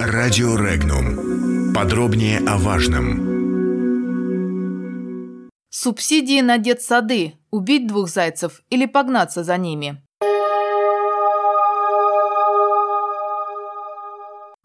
Радио Регнум. Подробнее о важном. Субсидии на детсады. Убить двух зайцев или погнаться за ними.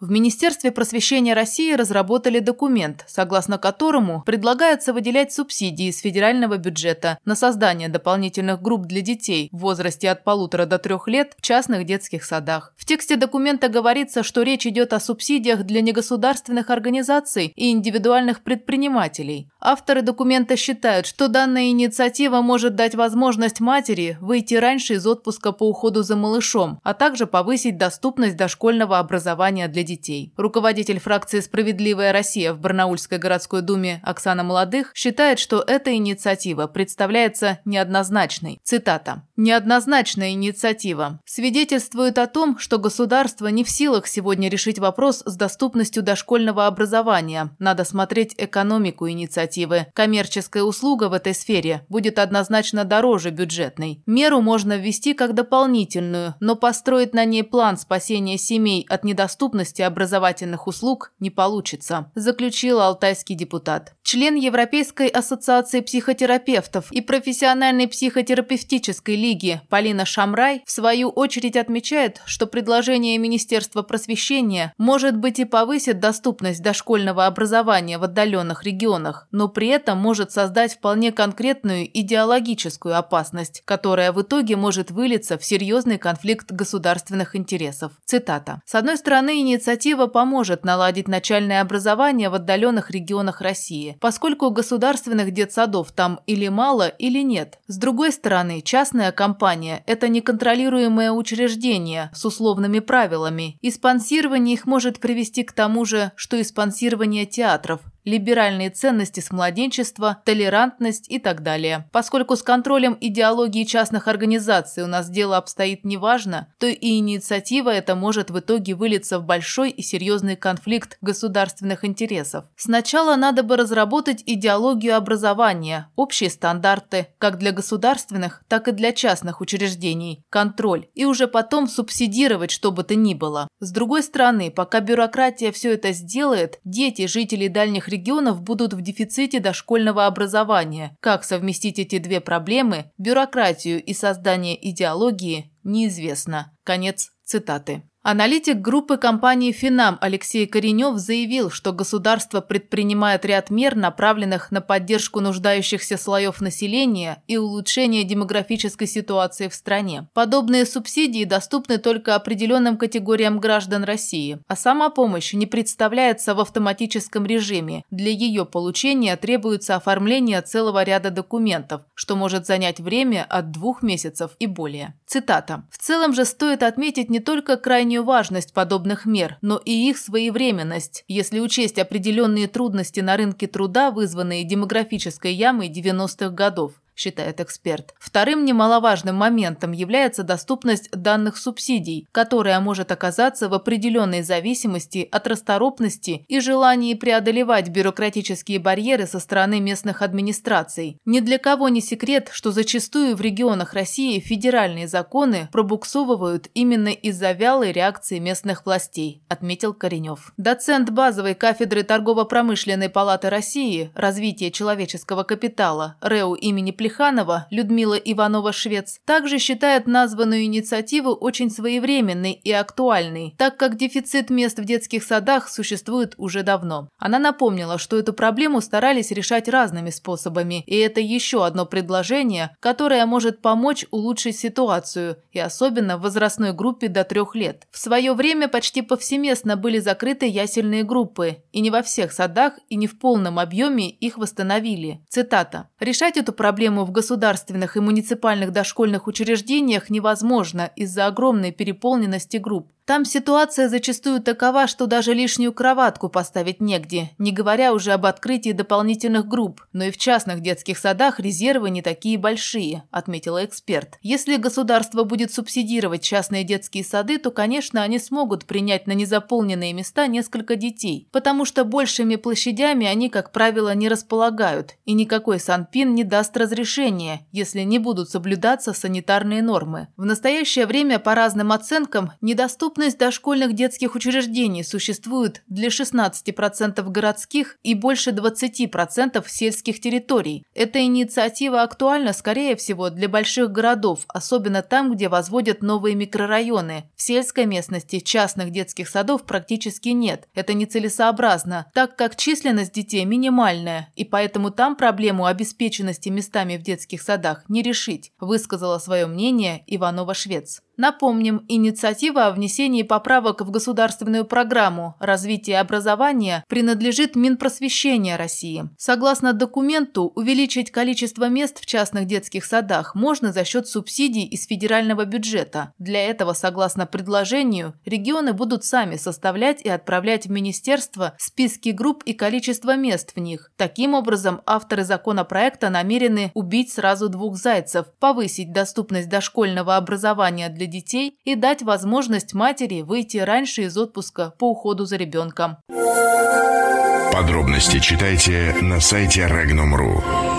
В Министерстве просвещения России разработали документ, согласно которому предлагается выделять субсидии из федерального бюджета на создание дополнительных групп для детей в возрасте от полутора до трех лет в частных детских садах. В тексте документа говорится, что речь идет о субсидиях для негосударственных организаций и индивидуальных предпринимателей. Авторы документа считают, что данная инициатива может дать возможность матери выйти раньше из отпуска по уходу за малышом, а также повысить доступность дошкольного образования для детей. Руководитель фракции «Справедливая Россия» в Барнаульской городской думе Оксана Молодых считает, что эта инициатива представляется неоднозначной. Цитата. «Неоднозначная инициатива свидетельствует о том, что государство не в силах сегодня решить вопрос с доступностью дошкольного образования. Надо смотреть экономику инициативы. Коммерческая услуга в этой сфере будет однозначно дороже бюджетной. Меру можно ввести как дополнительную, но построить на ней план спасения семей от недоступности доступности образовательных услуг не получится, заключил алтайский депутат. Член Европейской ассоциации психотерапевтов и профессиональной психотерапевтической лиги Полина Шамрай в свою очередь отмечает, что предложение Министерства просвещения может быть и повысит доступность дошкольного образования в отдаленных регионах, но при этом может создать вполне конкретную идеологическую опасность, которая в итоге может вылиться в серьезный конфликт государственных интересов. Цитата. С одной стороны, инициатива поможет наладить начальное образование в отдаленных регионах России, поскольку государственных детсадов там или мало, или нет. С другой стороны, частная компания – это неконтролируемое учреждение с условными правилами, и спонсирование их может привести к тому же, что и спонсирование театров, либеральные ценности с младенчества, толерантность и так далее. Поскольку с контролем идеологии частных организаций у нас дело обстоит неважно, то и инициатива эта может в итоге вылиться в большой и серьезный конфликт государственных интересов. Сначала надо бы разработать идеологию образования, общие стандарты, как для государственных, так и для частных учреждений, контроль, и уже потом субсидировать что бы то ни было. С другой стороны, пока бюрократия все это сделает, дети, жители дальних регионов будут в дефиците дошкольного образования. Как совместить эти две проблемы, бюрократию и создание идеологии, неизвестно. Конец цитаты. Аналитик группы компании «Финам» Алексей Коренев заявил, что государство предпринимает ряд мер, направленных на поддержку нуждающихся слоев населения и улучшение демографической ситуации в стране. Подобные субсидии доступны только определенным категориям граждан России, а сама помощь не представляется в автоматическом режиме. Для ее получения требуется оформление целого ряда документов, что может занять время от двух месяцев и более. Цитата. «В целом же стоит отметить не только крайне крайнюю важность подобных мер, но и их своевременность, если учесть определенные трудности на рынке труда, вызванные демографической ямой 90-х годов считает эксперт. Вторым немаловажным моментом является доступность данных субсидий, которая может оказаться в определенной зависимости от расторопности и желании преодолевать бюрократические барьеры со стороны местных администраций. Ни для кого не секрет, что зачастую в регионах России федеральные законы пробуксовывают именно из-за вялой реакции местных властей, отметил Коренев. Доцент базовой кафедры торгово-промышленной палаты России «Развитие человеческого капитала» РЭУ имени Плешакова Плеханова Людмила Иванова-Швец также считает названную инициативу очень своевременной и актуальной, так как дефицит мест в детских садах существует уже давно. Она напомнила, что эту проблему старались решать разными способами, и это еще одно предложение, которое может помочь улучшить ситуацию, и особенно в возрастной группе до трех лет. В свое время почти повсеместно были закрыты ясельные группы, и не во всех садах и не в полном объеме их восстановили. Цитата. «Решать эту проблему проблему в государственных и муниципальных дошкольных учреждениях невозможно из-за огромной переполненности групп. Там ситуация зачастую такова, что даже лишнюю кроватку поставить негде, не говоря уже об открытии дополнительных групп. Но и в частных детских садах резервы не такие большие, отметила эксперт. Если государство будет субсидировать частные детские сады, то, конечно, они смогут принять на незаполненные места несколько детей, потому что большими площадями они, как правило, не располагают, и никакой санпин не даст разрешения, если не будут соблюдаться санитарные нормы. В настоящее время, по разным оценкам, недоступны Доступность дошкольных детских учреждений существует для 16% городских и больше 20% сельских территорий. Эта инициатива актуальна, скорее всего, для больших городов, особенно там, где возводят новые микрорайоны. В сельской местности частных детских садов практически нет. Это нецелесообразно, так как численность детей минимальная, и поэтому там проблему обеспеченности местами в детских садах не решить, высказала свое мнение Иванова-Швец. Напомним, инициатива о внесении поправок в государственную программу развития образования принадлежит Минпросвещения России. Согласно документу, увеличить количество мест в частных детских садах можно за счет субсидий из федерального бюджета. Для этого, согласно предложению, регионы будут сами составлять и отправлять в министерство списки групп и количество мест в них. Таким образом, авторы законопроекта намерены убить сразу двух зайцев, повысить доступность дошкольного образования для для детей и дать возможность матери выйти раньше из отпуска по уходу за ребенком. Подробности читайте на сайте Regnum.ru.